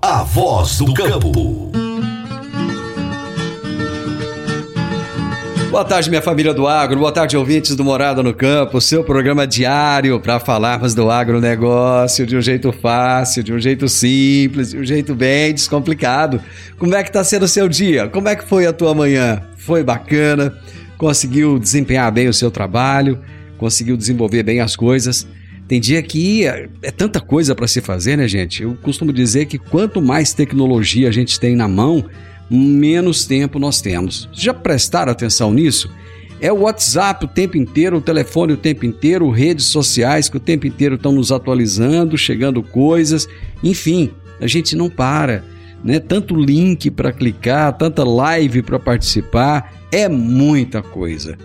A voz do campo. Boa tarde, minha família do agro. Boa tarde, ouvintes do Morada no Campo. Seu programa diário para falarmos do agronegócio de um jeito fácil, de um jeito simples, de um jeito bem descomplicado. Como é que está sendo o seu dia? Como é que foi a tua manhã? Foi bacana? Conseguiu desempenhar bem o seu trabalho? Conseguiu desenvolver bem as coisas? Tem dia que é, tanta coisa para se fazer, né, gente? Eu costumo dizer que quanto mais tecnologia a gente tem na mão, menos tempo nós temos. Já prestaram atenção nisso? É o WhatsApp o tempo inteiro, o telefone o tempo inteiro, redes sociais que o tempo inteiro estão nos atualizando, chegando coisas, enfim, a gente não para. Né? Tanto link para clicar, tanta live para participar, é muita coisa.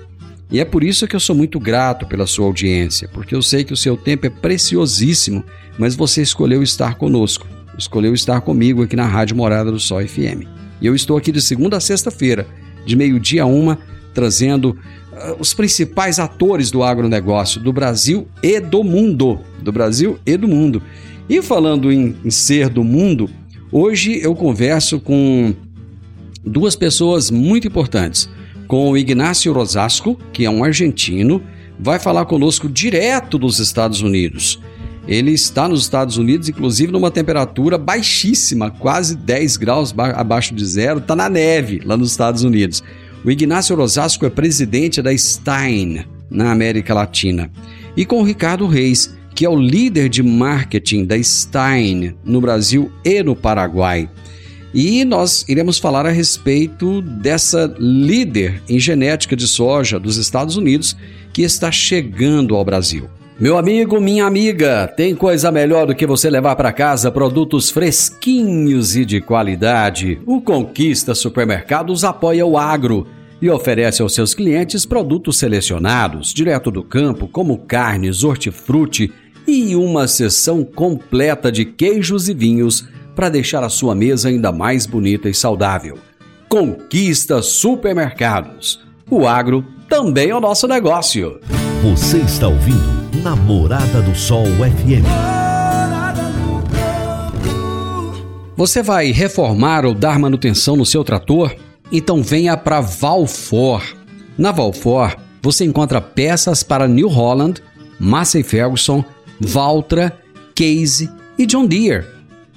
E é por isso que eu sou muito grato pela sua audiência, porque eu sei que o seu tempo é preciosíssimo, mas você escolheu estar conosco, escolheu estar comigo aqui na Rádio Morada do Sol FM. E eu estou aqui de segunda a sexta-feira, de meio-dia a uma, trazendo uh, os principais atores do agronegócio do Brasil e do mundo. Do Brasil e do mundo. E falando em, em ser do mundo, hoje eu converso com duas pessoas muito importantes com o Ignácio Rosasco, que é um argentino, vai falar conosco direto dos Estados Unidos. Ele está nos Estados Unidos, inclusive numa temperatura baixíssima, quase 10 graus abaixo de zero, está na neve lá nos Estados Unidos. O Ignácio Rosasco é presidente da Stein, na América Latina. E com o Ricardo Reis, que é o líder de marketing da Stein no Brasil e no Paraguai. E nós iremos falar a respeito dessa líder em genética de soja dos Estados Unidos que está chegando ao Brasil. Meu amigo, minha amiga, tem coisa melhor do que você levar para casa produtos fresquinhos e de qualidade. O Conquista Supermercados apoia o agro e oferece aos seus clientes produtos selecionados, direto do campo, como carnes, hortifruti e uma seção completa de queijos e vinhos para deixar a sua mesa ainda mais bonita e saudável. Conquista Supermercados. O agro também é o nosso negócio. Você está ouvindo Namorada do Sol FM. Você vai reformar ou dar manutenção no seu trator? Então venha para Valfor. Na Valfor, você encontra peças para New Holland, Massey Ferguson, Valtra, Case e John Deere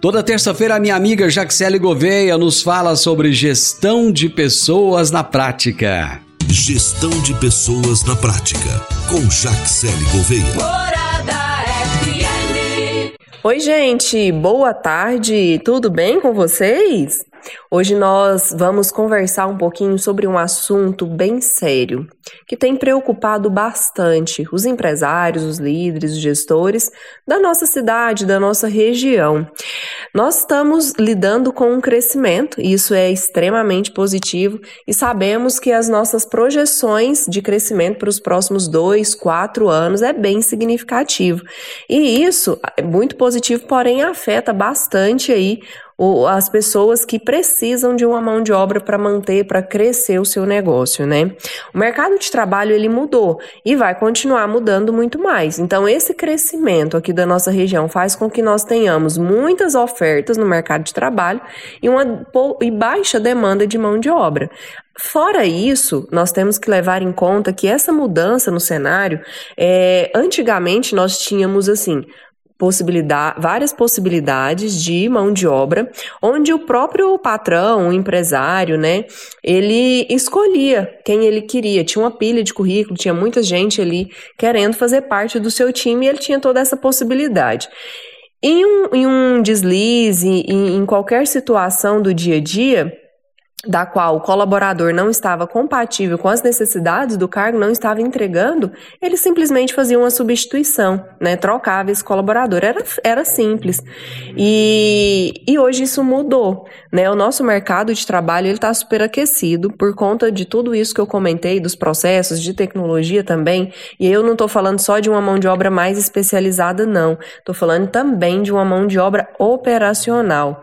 Toda terça-feira, a minha amiga Jaxele Gouveia nos fala sobre gestão de pessoas na prática. Gestão de pessoas na prática, com Jaxele Gouveia. Oi, gente, boa tarde, tudo bem com vocês? Hoje nós vamos conversar um pouquinho sobre um assunto bem sério que tem preocupado bastante os empresários, os líderes, os gestores da nossa cidade, da nossa região. Nós estamos lidando com um crescimento, e isso é extremamente positivo, e sabemos que as nossas projeções de crescimento para os próximos dois, quatro anos é bem significativo. E isso é muito positivo, porém afeta bastante aí as pessoas que precisam de uma mão de obra para manter, para crescer o seu negócio, né? O mercado de trabalho ele mudou e vai continuar mudando muito mais. Então, esse crescimento aqui da nossa região faz com que nós tenhamos muitas ofertas no mercado de trabalho e uma e baixa demanda de mão de obra. Fora isso, nós temos que levar em conta que essa mudança no cenário, é, antigamente nós tínhamos assim possibilidade, várias possibilidades de mão de obra, onde o próprio patrão, o empresário, né, ele escolhia quem ele queria. Tinha uma pilha de currículo, tinha muita gente ali querendo fazer parte do seu time e ele tinha toda essa possibilidade. Em um, em um deslize, em, em qualquer situação do dia a dia, da qual o colaborador não estava compatível com as necessidades do cargo, não estava entregando, ele simplesmente fazia uma substituição, né? Trocava esse colaborador. Era, era simples. E, e hoje isso mudou, né? O nosso mercado de trabalho ele está superaquecido por conta de tudo isso que eu comentei, dos processos, de tecnologia também. E eu não estou falando só de uma mão de obra mais especializada, não. Estou falando também de uma mão de obra operacional.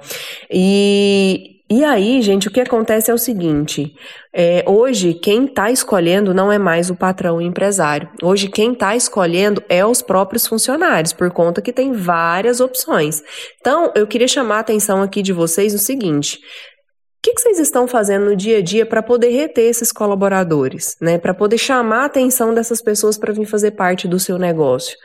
E e aí, gente, o que acontece é o seguinte: é, hoje quem está escolhendo não é mais o patrão o empresário. Hoje quem está escolhendo é os próprios funcionários, por conta que tem várias opções. Então, eu queria chamar a atenção aqui de vocês no seguinte: o que, que, vocês estão fazendo no dia a dia para poder reter esses colaboradores, né? Para poder chamar a atenção dessas pessoas para vir fazer parte do seu negócio?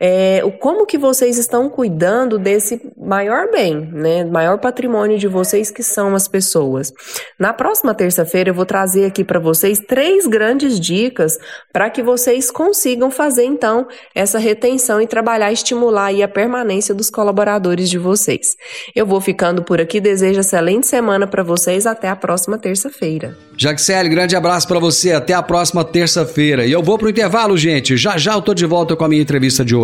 É, como que vocês estão cuidando desse maior bem, né, maior patrimônio de vocês que são as pessoas. Na próxima terça-feira eu vou trazer aqui para vocês três grandes dicas para que vocês consigam fazer então essa retenção e trabalhar, estimular aí a permanência dos colaboradores de vocês. Eu vou ficando por aqui, desejo excelente semana para vocês, até a próxima terça-feira. Jaxele, grande abraço para você, até a próxima terça-feira. E eu vou pro intervalo, gente. Já já eu tô de volta com a minha entrevista de hoje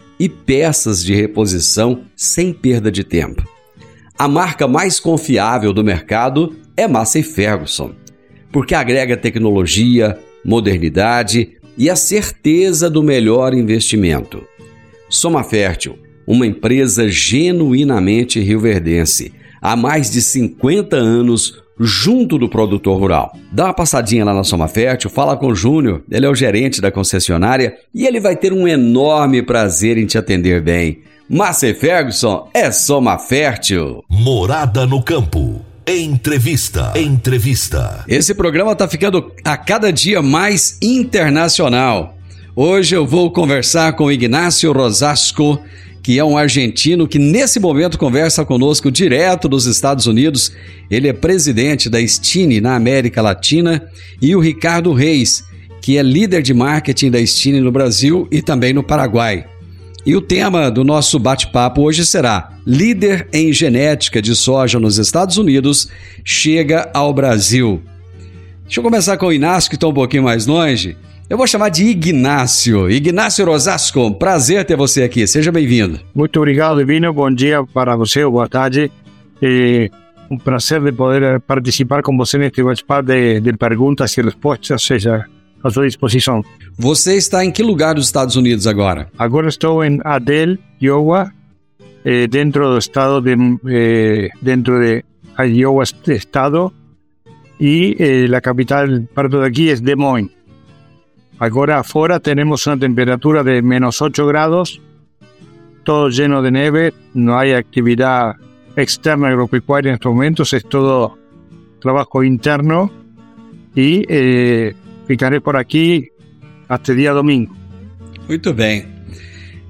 e peças de reposição sem perda de tempo. A marca mais confiável do mercado é Massey Ferguson, porque agrega tecnologia, modernidade e a certeza do melhor investimento. Soma Fértil, uma empresa genuinamente rioverdense, há mais de 50 anos junto do produtor rural. Dá uma passadinha lá na Soma Fértil, fala com o Júnior, ele é o gerente da concessionária e ele vai ter um enorme prazer em te atender bem. Márcia Ferguson é Soma Fértil. Morada no campo. Entrevista. Entrevista. Esse programa está ficando a cada dia mais internacional. Hoje eu vou conversar com Ignácio Rosasco, que é um argentino que nesse momento conversa conosco direto dos Estados Unidos. Ele é presidente da Stine na América Latina e o Ricardo Reis, que é líder de marketing da Stine no Brasil e também no Paraguai. E o tema do nosso bate-papo hoje será: Líder em genética de soja nos Estados Unidos chega ao Brasil. Deixa eu começar com o Inácio, que está um pouquinho mais longe. Eu vou chamar de Ignácio. Ignácio Rosasco, prazer ter você aqui. Seja bem-vindo. Muito obrigado, Divino. Bom dia para você, boa tarde. É um prazer de poder participar com você neste bate-papo de, de perguntas e respostas, seja à sua disposição. Você está em que lugar dos Estados Unidos agora? Agora estou em Adel, Iowa, eh, dentro do estado de eh, dentro de Iowa estado e eh, a capital perto daqui é Des Moines. Ahora afuera tenemos una temperatura de menos 8 grados, todo lleno de nieve, no hay actividad externa agropecuaria en estos momentos, es todo trabajo interno y eh, ficaré por aqui até dia domingo. Muito bem.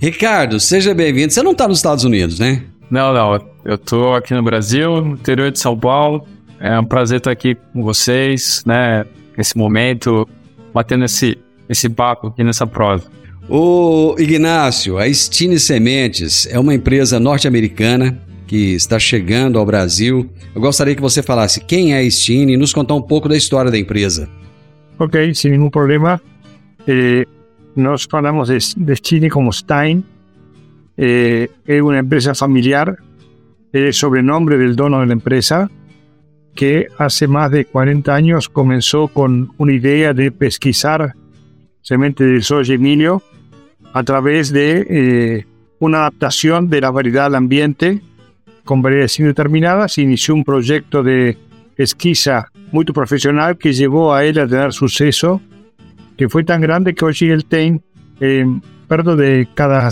Ricardo, seja bem-vindo. Você não está nos Estados Unidos, né? Não, não. Eu estou aqui no Brasil, no interior de São Paulo. É um prazer estar aqui com vocês, né? Nesse momento, batendo esse esse papo aqui nessa prosa. O Ignácio, a Stine Sementes é uma empresa norte-americana que está chegando ao Brasil. Eu gostaria que você falasse quem é a Stine e nos contar um pouco da história da empresa. Ok, sem nenhum problema. Eh, nós falamos de, de Stine como Stein. Eh, é uma empresa familiar. É o sobrenome do dono da empresa. que hace más de 40 años comenzó con una idea de pesquisar semente de soya Emilio a través de eh, una adaptación de la variedad al ambiente con variedades indeterminadas. Inició un proyecto de pesquisa muy profesional que llevó a él a tener suceso, que fue tan grande que hoy él tiene, eh, perdón, de cada,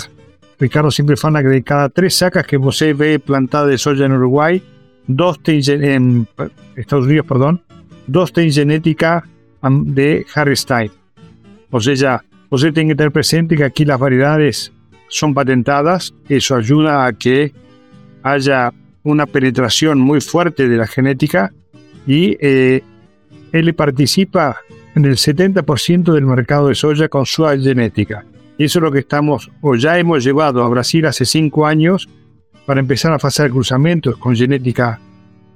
Ricardo siempre fala que de cada tres sacas que usted ve plantada de soya en Uruguay, dos en Estados Unidos, perdón, dos ten genética de Harry Styles. O sea, usted tiene que tener presente que aquí las variedades son patentadas, eso ayuda a que haya una penetración muy fuerte de la genética y eh, él participa en el 70% del mercado de soya con su genética. Y eso es lo que estamos, o ya hemos llevado a Brasil hace cinco años para empezar a hacer cruzamientos con genética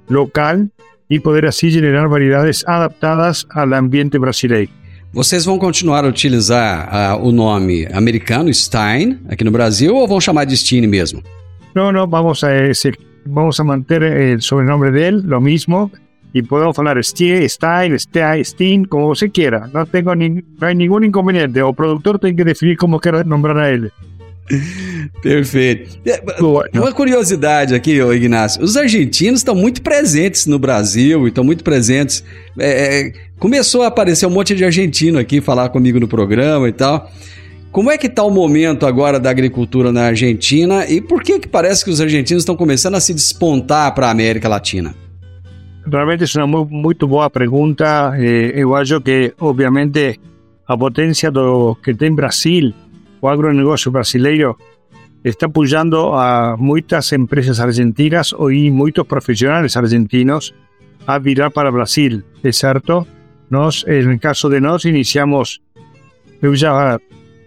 local e poder assim generar variedades adaptadas ao ambiente brasileiro. Vocês vão continuar a utilizar uh, o nome americano Stein aqui no Brasil ou vão chamar de Stein mesmo? Não, não, vamos a vamos a manter o sobrenome dele, lo mismo, e podemos falar Stein, Stein, Stein, como você queira. Não tenho ni, não há nenhum inconveniente. O produtor tem que definir como quer nombrar a ele. Perfeito. É, uma curiosidade aqui, Ignácio. Os argentinos estão muito presentes no Brasil e estão muito presentes. É, começou a aparecer um monte de argentino aqui falar comigo no programa e tal. Como é que está o momento agora da agricultura na Argentina e por que que parece que os argentinos estão começando a se despontar para a América Latina? Realmente é uma muito boa pergunta. Eu acho que, obviamente, a potência do que tem Brasil o agronegócio brasileiro está apoyando a muchas empresas argentinas y muchos profesionales argentinos a virar para Brasil, es cierto. Nos, en el caso de nos, iniciamos, yo ya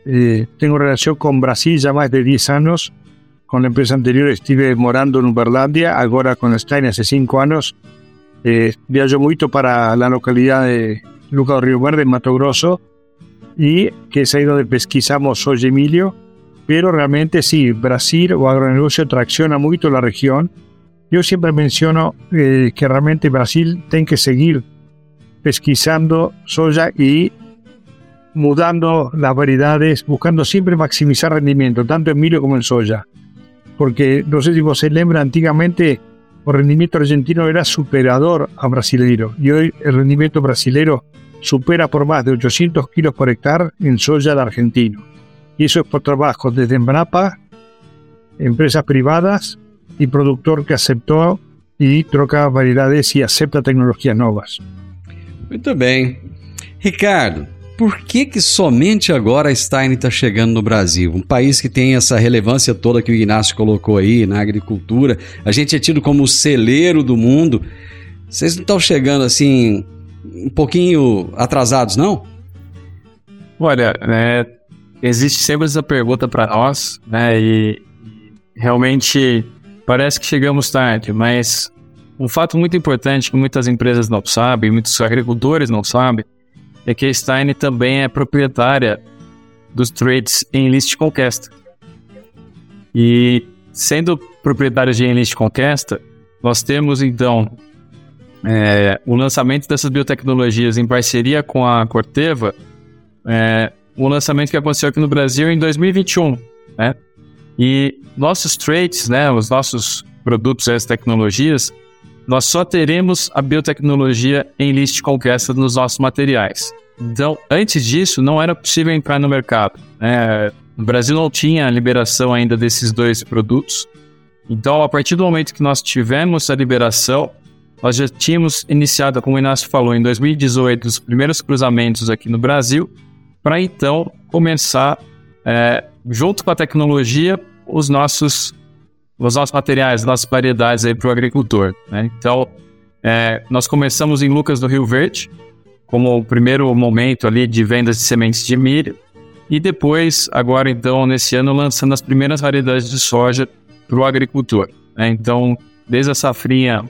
eh, tengo relación con Brasil ya más de 10 años. Con la empresa anterior estuve morando en Uberlândia, ahora con Stein hace 5 años. Eh, viajo mucho para la localidad de Luca do Río Verde, en Mato Grosso, y que es ahí donde pesquisamos hoy Emilio, pero realmente sí, Brasil o agronegocio tracciona mucho la región. Yo siempre menciono eh, que realmente Brasil tiene que seguir pesquisando soya y mudando las variedades, buscando siempre maximizar rendimiento, tanto en milio como en soya. Porque no sé si se lembra, antiguamente el rendimiento argentino era superador a brasileiro y hoy el rendimiento brasileiro supera por más de 800 kilos por hectárea en soya de argentino. Y eso es por trabajo desde Embrapa, empresas privadas y productor que aceptó y troca variedades y acepta tecnologías nuevas. Muito bem. Ricardo, por que que somente agora a Stein está chegando no Brasil? Um país que tem essa relevância toda que o Ignacio colocou aí na agricultura. A gente é tido como o celeiro do mundo. Vocês não estão chegando assim um pouquinho atrasados, não? Olha, né, existe sempre essa pergunta para nós, né, e realmente parece que chegamos tarde, mas um fato muito importante que muitas empresas não sabem, muitos agricultores não sabem, é que a Stein também é proprietária dos trades em Enlist Conquesta. E sendo proprietária de Enlist Conquesta, nós temos então é, o lançamento dessas biotecnologias em parceria com a Corteva, é, o lançamento que aconteceu aqui no Brasil em 2021, né? E nossos traits, né, os nossos produtos, as tecnologias, nós só teremos a biotecnologia em list conquista nos nossos materiais. Então, antes disso, não era possível entrar no mercado. Né? O Brasil não tinha a liberação ainda desses dois produtos. Então, a partir do momento que nós tivemos a liberação, nós já tínhamos iniciado, como o Inácio falou, em 2018, os primeiros cruzamentos aqui no Brasil, para então começar, é, junto com a tecnologia, os nossos, os nossos materiais, as nossas variedades para o agricultor. Né? Então, é, nós começamos em Lucas do Rio Verde, como o primeiro momento ali de vendas de sementes de milho, e depois, agora então, nesse ano, lançando as primeiras variedades de soja para o agricultor. Né? Então, desde a safrinha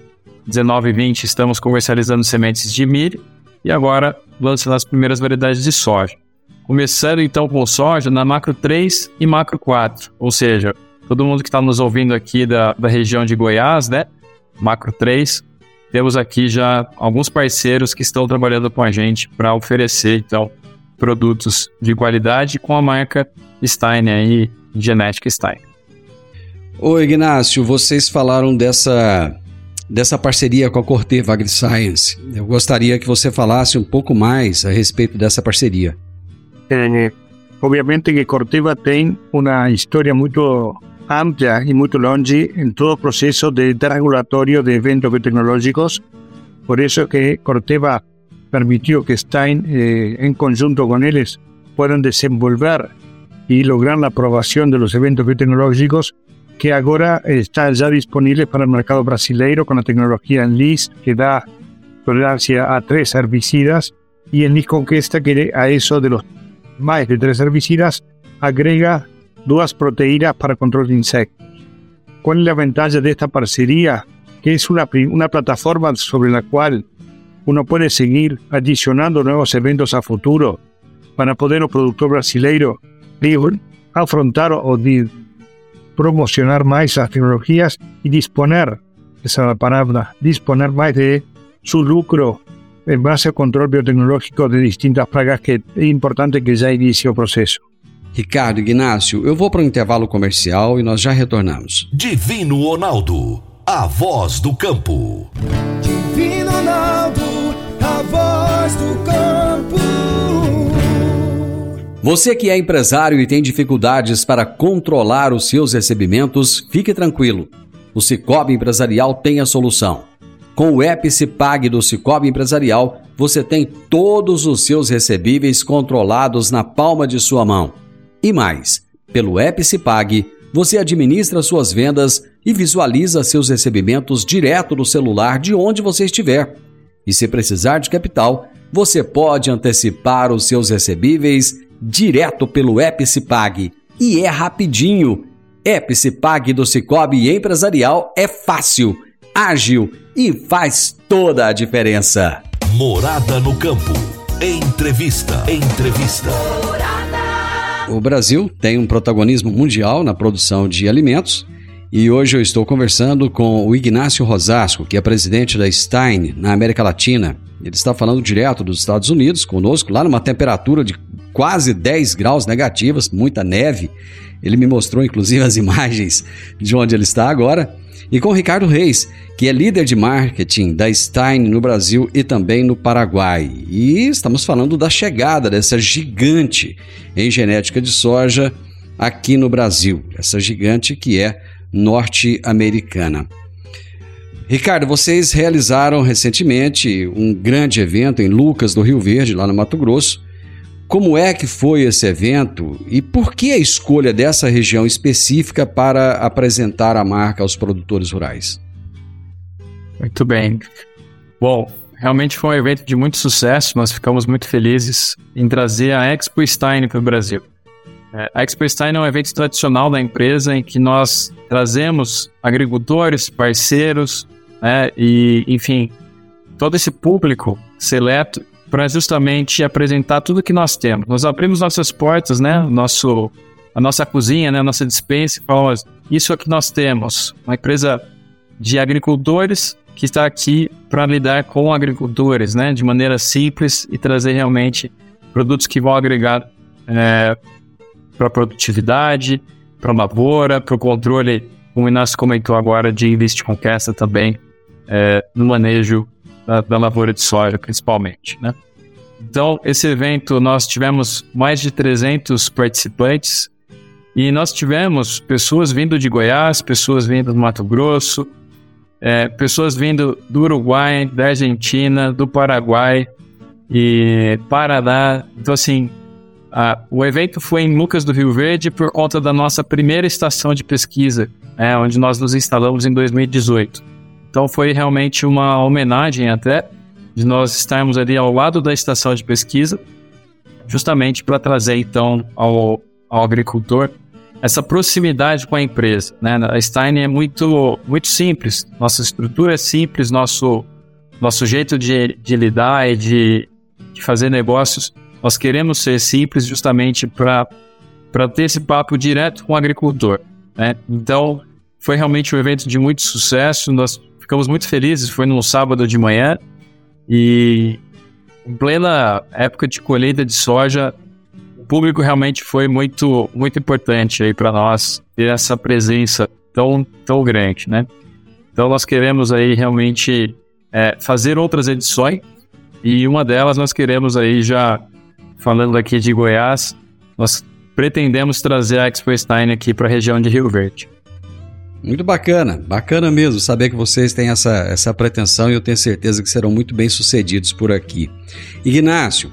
19 e 20, estamos comercializando sementes de milho e agora lançando as primeiras variedades de soja. Começando então com soja na macro 3 e macro 4, ou seja, todo mundo que está nos ouvindo aqui da, da região de Goiás, né? Macro 3, temos aqui já alguns parceiros que estão trabalhando com a gente para oferecer então produtos de qualidade com a marca Stein aí, Genética Stein. Ô Ignácio, vocês falaram dessa dessa parceria com a Corteva AgriScience. Eu gostaria que você falasse um pouco mais a respeito dessa parceria. Eh, obviamente que Corteva tem uma história muito amplia y muy longe en todo proceso de regulatorio de eventos biotecnológicos. Por eso que Corteva permitió que Stein, eh, en conjunto con ellos, puedan desenvolver y lograr la aprobación de los eventos biotecnológicos que ahora están ya disponibles para el mercado brasileiro con la tecnología Enlist que da tolerancia a tres herbicidas y Enlist Conquista que a eso de los más de tres herbicidas agrega dos proteínas para control de insectos. ¿Cuál es la ventaja de esta parcería? Que es una, una plataforma sobre la cual uno puede seguir adicionando nuevos eventos a futuro para poder el productor brasileiro afrontar o promocionar más las tecnologías y disponer, esa es la palabra, disponer más de su lucro en base al control biotecnológico de distintas plagas que es importante que ya inicie el proceso. Ricardo Ignácio, eu vou para o intervalo comercial e nós já retornamos. Divino Ronaldo, a voz do campo. Divino Ronaldo, a voz do campo. Você que é empresário e tem dificuldades para controlar os seus recebimentos, fique tranquilo. O Cicobi Empresarial tem a solução. Com o app Cipag do Cicobi Empresarial, você tem todos os seus recebíveis controlados na palma de sua mão. E mais, pelo app você administra suas vendas e visualiza seus recebimentos direto no celular de onde você estiver. E se precisar de capital, você pode antecipar os seus recebíveis direto pelo app E é rapidinho. App do Cicobi Empresarial é fácil, ágil e faz toda a diferença. Morada no campo. Entrevista. Entrevista. O Brasil tem um protagonismo mundial na produção de alimentos e hoje eu estou conversando com o Ignácio Rosasco, que é presidente da Stein na América Latina. Ele está falando direto dos Estados Unidos conosco, lá numa temperatura de quase 10 graus negativas, muita neve. Ele me mostrou inclusive as imagens de onde ele está agora e com Ricardo Reis, que é líder de marketing da Stein no Brasil e também no Paraguai. E estamos falando da chegada dessa gigante em genética de soja aqui no Brasil, essa gigante que é norte-americana. Ricardo, vocês realizaram recentemente um grande evento em Lucas do Rio Verde, lá no Mato Grosso, como é que foi esse evento e por que a escolha dessa região específica para apresentar a marca aos produtores rurais? Muito bem. Bom, realmente foi um evento de muito sucesso. Nós ficamos muito felizes em trazer a Expo Stein para o Brasil. É, a Expo Stein é um evento tradicional da empresa em que nós trazemos agricultores, parceiros, né, e, enfim, todo esse público seleto para justamente apresentar tudo que nós temos. Nós abrimos nossas portas, né? Nosso, a nossa cozinha, né? A nossa dispensa falamos: isso é que nós temos. Uma empresa de agricultores que está aqui para lidar com agricultores, né? De maneira simples e trazer realmente produtos que vão agregar é, para produtividade, para lavoura, para o controle, como o Inácio comentou agora, de list conquista também, é, no manejo da, da lavoura de soja, principalmente, né? Então, esse evento nós tivemos mais de 300 participantes e nós tivemos pessoas vindo de Goiás, pessoas vindo do Mato Grosso, é, pessoas vindo do Uruguai, da Argentina, do Paraguai e Paraná. Então, assim, a, o evento foi em Lucas do Rio Verde por conta da nossa primeira estação de pesquisa, é, onde nós nos instalamos em 2018. Então foi realmente uma homenagem até de nós estarmos ali ao lado da estação de pesquisa, justamente para trazer então ao, ao agricultor essa proximidade com a empresa. Né? A Stein é muito, muito simples, nossa estrutura é simples, nosso, nosso jeito de, de lidar e de, de fazer negócios, nós queremos ser simples justamente para ter esse papo direto com o agricultor. Né? Então, foi realmente um evento de muito sucesso, nós ficamos muito felizes, foi num sábado de manhã e em plena época de colheita de soja, público realmente foi muito, muito importante aí para nós ter essa presença tão, tão grande, né? Então nós queremos aí realmente é, fazer outras edições e uma delas nós queremos aí já falando aqui de Goiás, nós pretendemos trazer a Expo Stein aqui para a região de Rio Verde. Muito bacana, bacana mesmo saber que vocês têm essa, essa pretensão e eu tenho certeza que serão muito bem sucedidos por aqui. Ignácio,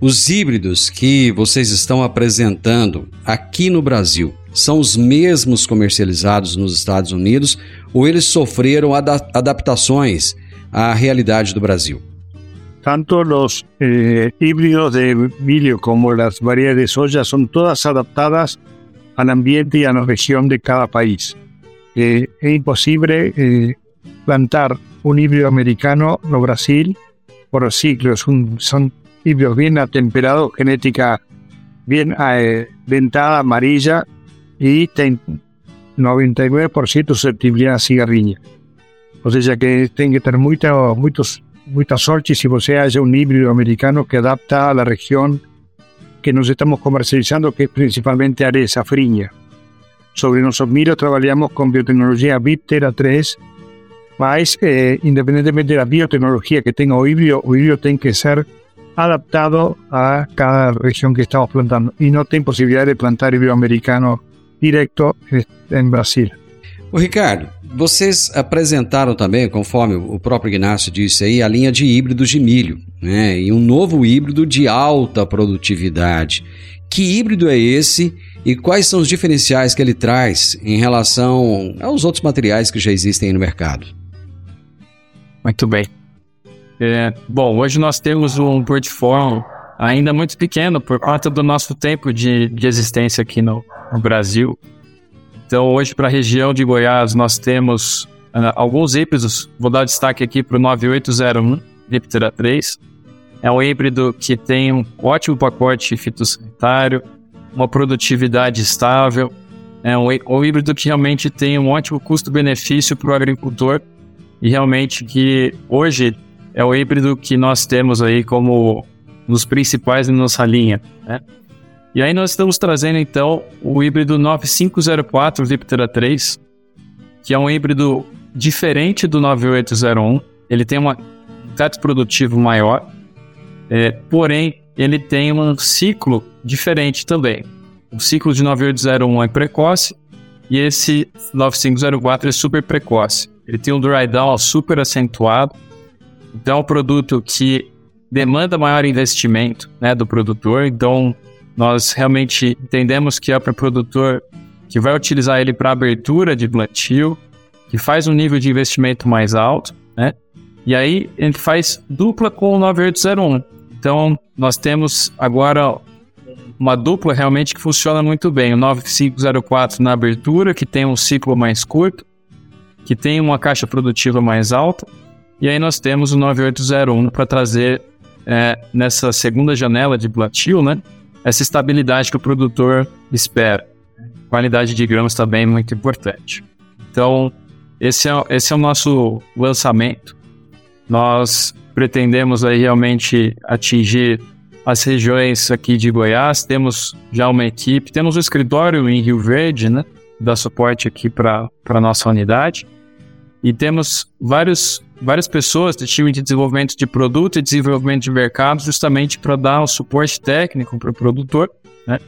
os híbridos que vocês estão apresentando aqui no Brasil são os mesmos comercializados nos Estados Unidos ou eles sofreram ada adaptações à realidade do Brasil? Tanto os eh, híbridos de milho como as variedades de soja são todas adaptadas ao ambiente e à região de cada país. Eh, é impossível eh, plantar um híbrido americano no Brasil por ciclos, un, son híbridos bien atemperados, genética bien eh, dentada, amarilla y 99% susceptibilidade a cigarrinha. Ou seja, que tem que ter muita, muitos, muita sorte se você acha um híbrido americano que adapta à região que nós estamos comercializando, que é principalmente a área safrinha. Sobre nossos milhos, trabalhamos com biotecnologia Viptera 3, mas eh, independentemente da biotecnologia que tenha o híbrido, o híbrido tem que ser adaptado a cada região que estamos plantando e não tem possibilidade de plantar iberoamericano direto em Brasil. O Ricardo, vocês apresentaram também, conforme o próprio Ignacio disse aí, a linha de híbridos de milho, né? E um novo híbrido de alta produtividade. Que híbrido é esse e quais são os diferenciais que ele traz em relação aos outros materiais que já existem no mercado? Muito bem. É, bom, hoje nós temos um portfólio ainda muito pequeno por conta do nosso tempo de, de existência aqui no, no Brasil. Então, hoje, para a região de Goiás, nós temos uh, alguns híbridos. Vou dar destaque aqui para o 9801 Liptera 3. É um híbrido que tem um ótimo pacote fitossanitário, uma produtividade estável. É um, um híbrido que realmente tem um ótimo custo-benefício para o agricultor e realmente que hoje é o híbrido que nós temos aí como nos principais na nossa linha, né? E aí nós estamos trazendo então o híbrido 9504 Viptera 3, que é um híbrido diferente do 9801. Ele tem um teto produtivo maior, é, porém ele tem um ciclo diferente também. O ciclo de 9801 é precoce e esse 9504 é super precoce. Ele tem um dry down super acentuado então, é um produto que demanda maior investimento né, do produtor. Então, nós realmente entendemos que é para o produtor que vai utilizar ele para abertura de plantio, que faz um nível de investimento mais alto, né? E aí ele faz dupla com o 9801. Então, nós temos agora uma dupla realmente que funciona muito bem. O 9504 na abertura, que tem um ciclo mais curto, que tem uma caixa produtiva mais alta, e aí nós temos o 9801 para trazer é, nessa segunda janela de plantio, né? Essa estabilidade que o produtor espera. Qualidade de grãos também é muito importante. Então, esse é, esse é o nosso lançamento. Nós pretendemos aí realmente atingir as regiões aqui de Goiás. Temos já uma equipe, temos um escritório em Rio Verde, né? Dá suporte aqui para a nossa unidade. E temos vários, várias pessoas do time de desenvolvimento de produto e desenvolvimento de mercado, justamente para dar o suporte técnico para o produtor. Né?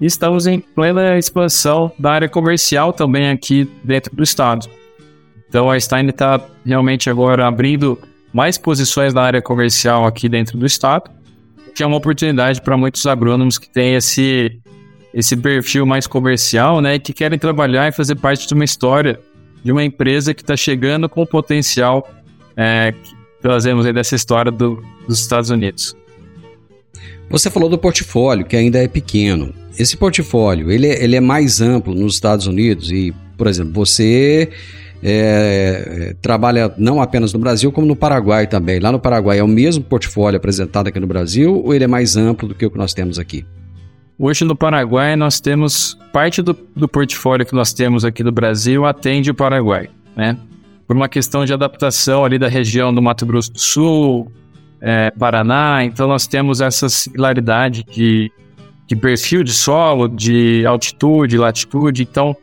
E estamos em plena expansão da área comercial também aqui dentro do estado. Então a Stein está realmente agora abrindo mais posições na área comercial aqui dentro do estado, que é uma oportunidade para muitos agrônomos que têm esse, esse perfil mais comercial, né, que querem trabalhar e fazer parte de uma história de uma empresa que está chegando com o potencial é, que trazemos aí dessa história do, dos Estados Unidos. Você falou do portfólio, que ainda é pequeno. Esse portfólio, ele é, ele é mais amplo nos Estados Unidos e, por exemplo, você é, trabalha não apenas no Brasil, como no Paraguai também. Lá no Paraguai é o mesmo portfólio apresentado aqui no Brasil ou ele é mais amplo do que o que nós temos aqui? Hoje no Paraguai nós temos parte do, do portfólio que nós temos aqui no Brasil atende o Paraguai, né? Por uma questão de adaptação ali da região do Mato Grosso do Sul, é, Paraná, então nós temos essa similaridade de, de perfil de solo, de altitude, latitude. Então,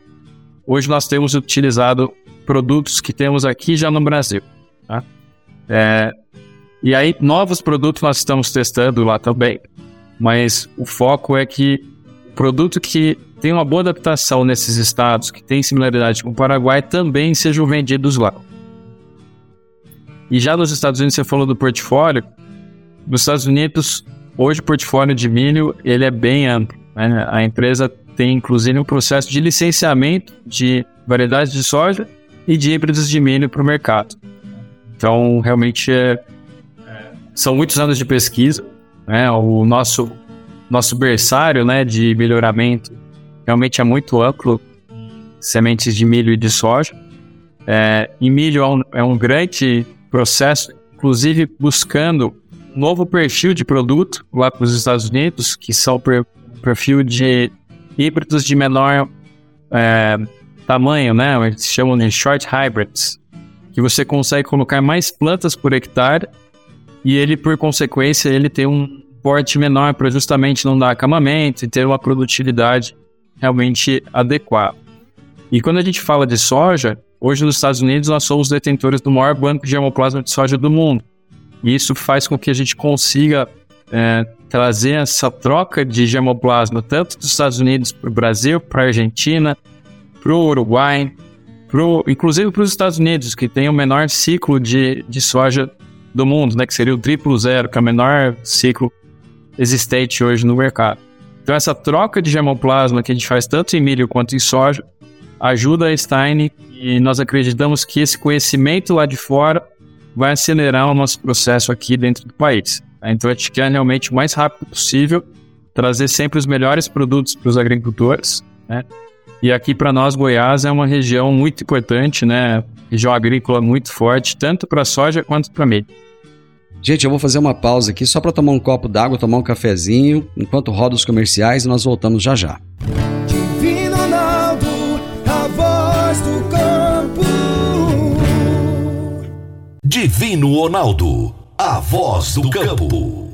hoje nós temos utilizado produtos que temos aqui já no Brasil. Tá? É, e aí, novos produtos nós estamos testando lá também mas o foco é que produto que tem uma boa adaptação nesses estados, que tem similaridade com o Paraguai, também sejam vendidos lá. E já nos Estados Unidos, você falou do portfólio. Nos Estados Unidos, hoje o portfólio de milho ele é bem amplo. Né? A empresa tem inclusive um processo de licenciamento de variedades de soja e de híbridos de milho para o mercado. Então, realmente, é, são muitos anos de pesquisa né? O nosso nosso berçário, né, de melhoramento realmente é muito amplo, sementes de milho e de soja. É, e milho é um, é um grande processo, inclusive buscando um novo perfil de produto lá para os Estados Unidos, que são per, perfil de híbridos de menor é, tamanho, né? Eles chamam de short hybrids, que você consegue colocar mais plantas por hectare e ele, por consequência, ele tem um porte menor para justamente não dar acamamento e ter uma produtividade realmente adequada. E quando a gente fala de soja, hoje nos Estados Unidos nós somos detentores do maior banco de germoplasma de soja do mundo. E isso faz com que a gente consiga é, trazer essa troca de germoplasma tanto dos Estados Unidos para o Brasil, para a Argentina, para o Uruguai, pro, inclusive para os Estados Unidos, que tem o menor ciclo de, de soja do mundo, né, que seria o triplo zero, que é o menor ciclo existente hoje no mercado. Então, essa troca de germoplasma que a gente faz tanto em milho quanto em soja ajuda a Stein e nós acreditamos que esse conhecimento lá de fora vai acelerar o nosso processo aqui dentro do país. Então, a gente quer realmente o mais rápido possível trazer sempre os melhores produtos para os agricultores, né? E aqui para nós, Goiás é uma região muito importante, né? Região agrícola muito forte, tanto para soja quanto para milho. Gente, eu vou fazer uma pausa aqui só para tomar um copo d'água, tomar um cafezinho, enquanto roda os comerciais e nós voltamos já já. Divino Ronaldo, a voz do campo. Divino Ronaldo, a voz do campo.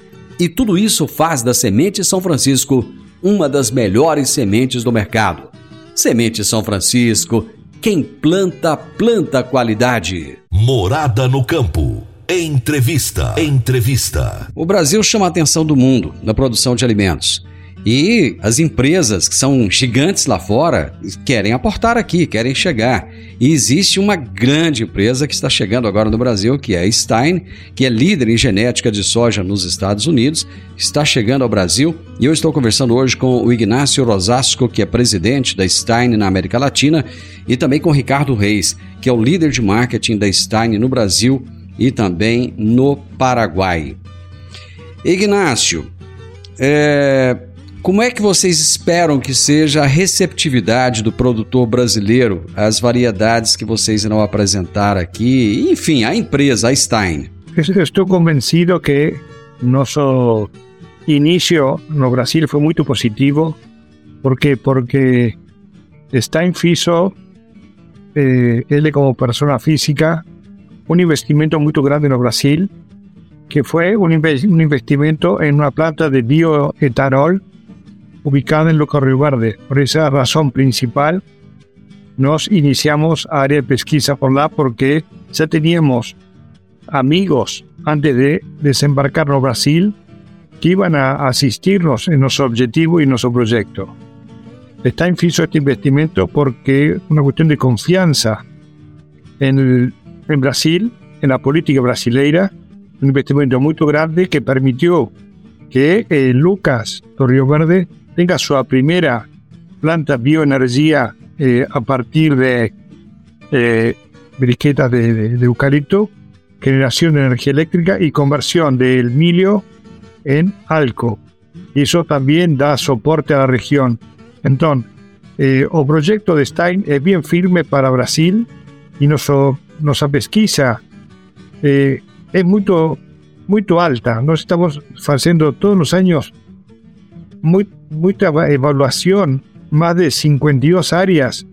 E tudo isso faz da Semente São Francisco uma das melhores sementes do mercado. Semente São Francisco quem planta, planta qualidade. Morada no campo. Entrevista. Entrevista. O Brasil chama a atenção do mundo na produção de alimentos. E as empresas que são gigantes lá fora querem aportar aqui, querem chegar. E existe uma grande empresa que está chegando agora no Brasil, que é a Stein, que é líder em genética de soja nos Estados Unidos, está chegando ao Brasil. E eu estou conversando hoje com o Ignácio Rosasco, que é presidente da Stein na América Latina, e também com o Ricardo Reis, que é o líder de marketing da Stein no Brasil e também no Paraguai. Ignácio, é, como é que vocês esperam que seja a receptividade do produtor brasileiro às variedades que vocês irão apresentar aqui? Enfim, a empresa, a Stein. Estou convencido que nosso início no Brasil foi muito positivo. ¿Por quê? Porque Stein eh, ele como persona física, um investimento muito grande no Brasil, que foi um, investimento em uma planta de bioetanol ubicada en Loca Río Verde. Por esa razón principal, nos iniciamos a área de pesquisa por lá porque ya teníamos amigos antes de desembarcar en Brasil que iban a asistirnos en nuestro objetivo y nuestro proyecto. Stein hizo este investimento porque una cuestión de confianza en, en Brasil, en la política brasileira, un investimento muy grande que permitió que eh, Lucas do Río Verde tenga su primera planta bioenergía eh, a partir de eh, briquetas de, eucalipto, generación de energía eléctrica y conversión del milio en alco. Eso también da soporte a la región. Entonces, eh, o proyecto de Stein es bien firme para Brasil y nuestra pesquisa eh, es muy, muy alta. Nos estamos haciendo todos los años muy, mucha evaluación, más de 52 áreas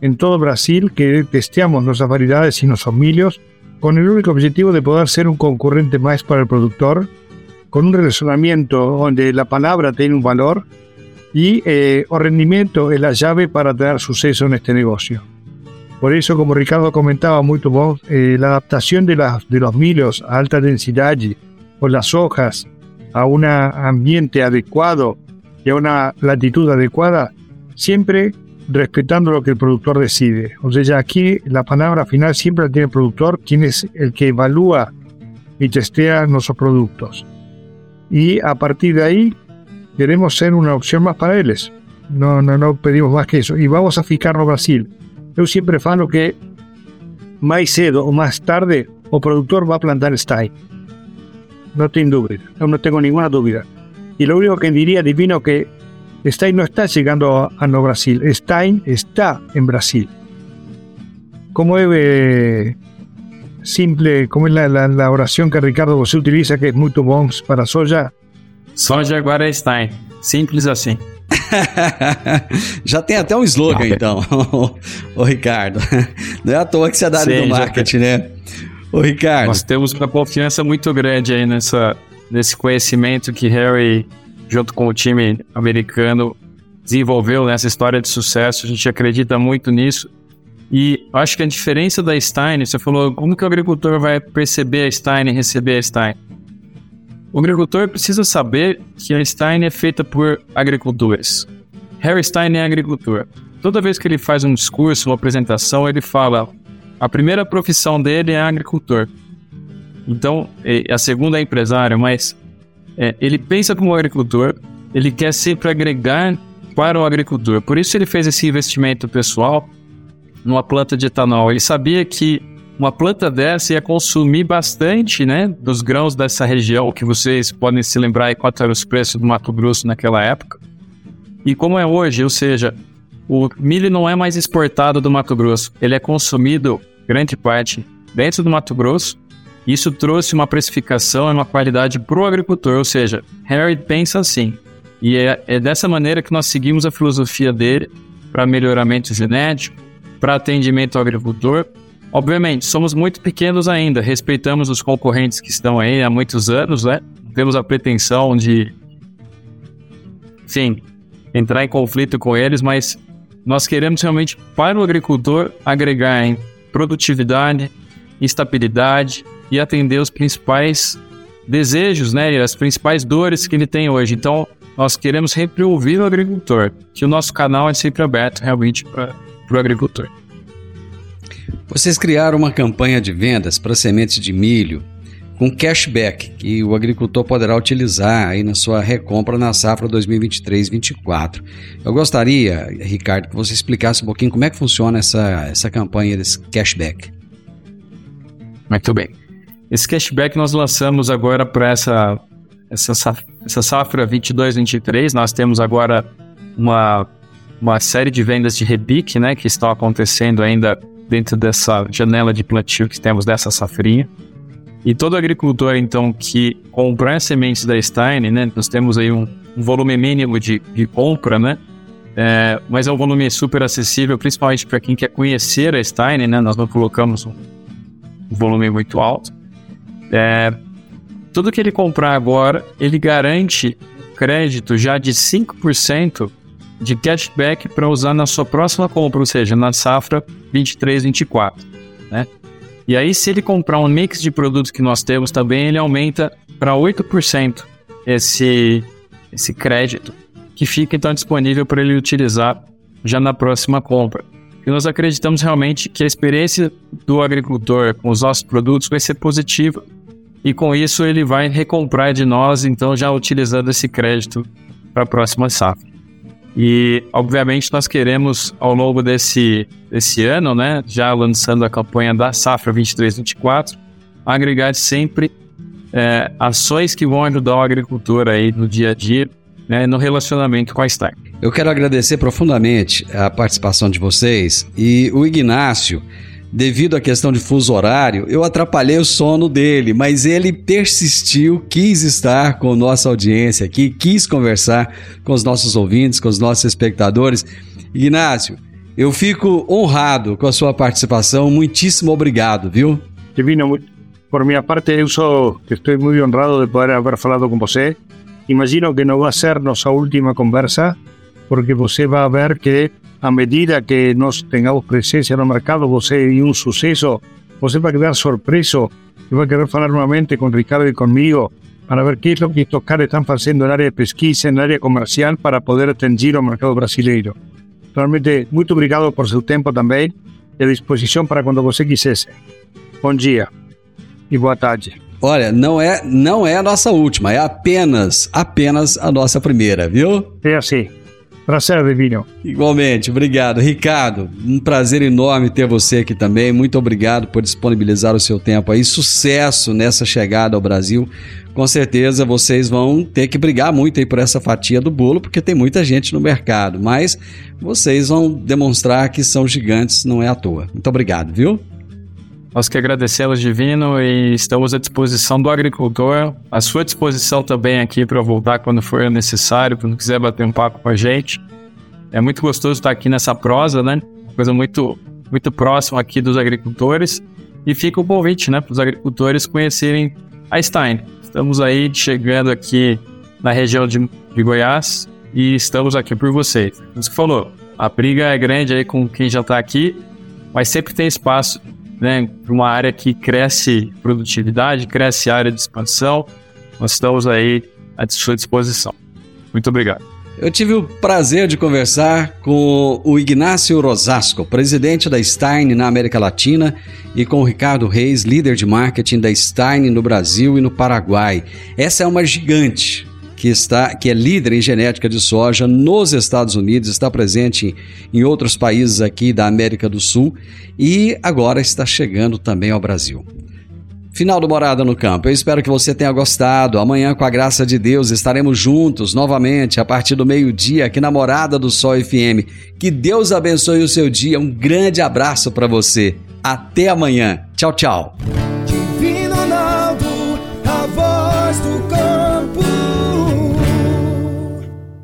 en todo Brasil que testeamos nuestras variedades y nuestros milios con el único objetivo de poder ser un concurrente más para el productor, con un relacionamiento donde la palabra tiene un valor y eh, el rendimiento es la llave para tener suceso en este negocio. Por eso, como Ricardo comentaba muy bien, eh, la adaptación de, las, de los milos a alta densidad o las hojas a un ambiente adecuado y a una latitud adecuada, siempre respetando lo que el productor decide. O sea, aquí la palabra final siempre la tiene el productor, quien es el que evalúa y testea nuestros productos. Y a partir de ahí queremos ser una opción más para ellos. No, no, no pedimos más que eso. Y vamos a fijarnos Brasil. Yo siempre falo que más cedo o más tarde o productor va a plantar Stein. No tengo duda. No tengo ninguna duda. Y lo único que diría divino que Stein no está llegando a, a no Brasil. Stein está en Brasil. ¿Cómo es eh, simple? ¿Cómo es la, la, la, oración que Ricardo você utiliza que es muy bom para soja? Soja agora é Stein. Simples assim. já tem até um slogan, então, ô Ricardo. Não é à toa que você é da área Sim, do marketing, né? Ô Ricardo. Nós temos uma confiança muito grande aí nessa, nesse conhecimento que Harry, junto com o time americano, desenvolveu nessa história de sucesso. A gente acredita muito nisso. E acho que a diferença da Stein, você falou, como que o agricultor vai perceber a Stein e receber a Stein? O agricultor precisa saber que a Stein é feita por agricultores. Harry Stein é agricultor. Toda vez que ele faz um discurso, uma apresentação, ele fala: a primeira profissão dele é agricultor. Então, a segunda é empresário, mas é, ele pensa como agricultor, ele quer sempre agregar para o agricultor. Por isso ele fez esse investimento pessoal numa planta de etanol. Ele sabia que uma planta dessa ia consumir bastante, né, dos grãos dessa região, que vocês podem se lembrar quanto eram os preços do Mato Grosso naquela época. E como é hoje, ou seja, o milho não é mais exportado do Mato Grosso, ele é consumido, grande parte, dentro do Mato Grosso. Isso trouxe uma precificação e uma qualidade para o agricultor, ou seja, Harry pensa assim. E é, é dessa maneira que nós seguimos a filosofia dele para melhoramento genético, para atendimento ao agricultor. Obviamente, somos muito pequenos ainda, respeitamos os concorrentes que estão aí há muitos anos, né? Temos a pretensão de, enfim, entrar em conflito com eles, mas nós queremos realmente, para o agricultor, agregar em produtividade, estabilidade e atender os principais desejos, né, e as principais dores que ele tem hoje. Então, nós queremos sempre ouvir o agricultor, que o nosso canal é sempre aberto realmente para o agricultor. Vocês criaram uma campanha de vendas para sementes de milho com cashback que o agricultor poderá utilizar aí na sua recompra na safra 2023-24. Eu gostaria, Ricardo, que você explicasse um pouquinho como é que funciona essa, essa campanha desse cashback. Muito bem. Esse cashback nós lançamos agora para essa, essa, essa safra 22-23. Nós temos agora uma, uma série de vendas de repique, né, que estão acontecendo ainda dentro dessa janela de plantio que temos dessa safrinha. E todo agricultor, então, que comprar sementes da Stein, né, nós temos aí um, um volume mínimo de, de compra, né, é, mas é um volume super acessível, principalmente para quem quer conhecer a Stein, né, nós não colocamos um volume muito alto. É, tudo que ele comprar agora, ele garante crédito já de 5% de cashback para usar na sua próxima compra, ou seja, na safra 23-24, né? E aí, se ele comprar um mix de produtos que nós temos também, ele aumenta para 8% esse, esse crédito que fica então disponível para ele utilizar já na próxima compra. E nós acreditamos realmente que a experiência do agricultor com os nossos produtos vai ser positiva e com isso ele vai recomprar de nós, então já utilizando esse crédito para a próxima safra. E obviamente nós queremos ao longo desse, desse ano, né, já lançando a campanha da safra 23/24, agregar sempre é, ações que vão ajudar o agricultor aí no dia a dia, né, no relacionamento com a Stark. Eu quero agradecer profundamente a participação de vocês e o Ignácio, devido à questão de fuso horário, eu atrapalhei o sono dele, mas ele persistiu, quis estar com nossa audiência aqui, quis conversar com os nossos ouvintes, com os nossos espectadores. Ignácio, eu fico honrado com a sua participação, muitíssimo obrigado, viu? Divino, por minha parte, eu sou, estou muito honrado de poder haber falado com você. Imagino que não vai ser nossa última conversa, porque você vai ver que a medida que nós tengamos presença no mercado, você e um sucesso, você vai quedar surpreso e vai querer falar novamente com Ricardo e comigo para ver que é o que estes caras estão fazendo na área de pesquisa, na área comercial, para poder atingir o mercado brasileiro. Realmente, muito obrigado por seu tempo também e a disposição para quando você quisesse. Bom dia e boa tarde. Olha, não é, não é a nossa última, é apenas, apenas a nossa primeira, viu? É assim. Prazer, Divino. Igualmente, obrigado. Ricardo, um prazer enorme ter você aqui também. Muito obrigado por disponibilizar o seu tempo aí. Sucesso nessa chegada ao Brasil. Com certeza vocês vão ter que brigar muito aí por essa fatia do bolo, porque tem muita gente no mercado. Mas vocês vão demonstrar que são gigantes, não é à toa. Muito obrigado, viu? Nós que agradecemos, Divino, e estamos à disposição do agricultor, à sua disposição também aqui para voltar quando for necessário, quando quiser bater um papo com a gente. É muito gostoso estar aqui nessa prosa, né? Coisa muito, muito próxima aqui dos agricultores. E fica o convite, né, para os agricultores conhecerem a Stein. Estamos aí chegando aqui na região de, de Goiás e estamos aqui por vocês. Como você falou, a briga é grande aí com quem já está aqui, mas sempre tem espaço né, para uma área que cresce produtividade, cresce área de expansão. Nós estamos aí à sua disposição. Muito obrigado. Eu tive o prazer de conversar com o Ignácio Rosasco, presidente da Stein na América Latina, e com o Ricardo Reis, líder de marketing da Stein no Brasil e no Paraguai. Essa é uma gigante, que, está, que é líder em genética de soja nos Estados Unidos, está presente em outros países aqui da América do Sul e agora está chegando também ao Brasil. Final do Morada no Campo. Eu espero que você tenha gostado. Amanhã, com a graça de Deus, estaremos juntos novamente a partir do meio-dia aqui na Morada do Sol FM. Que Deus abençoe o seu dia. Um grande abraço para você. Até amanhã. Tchau, tchau.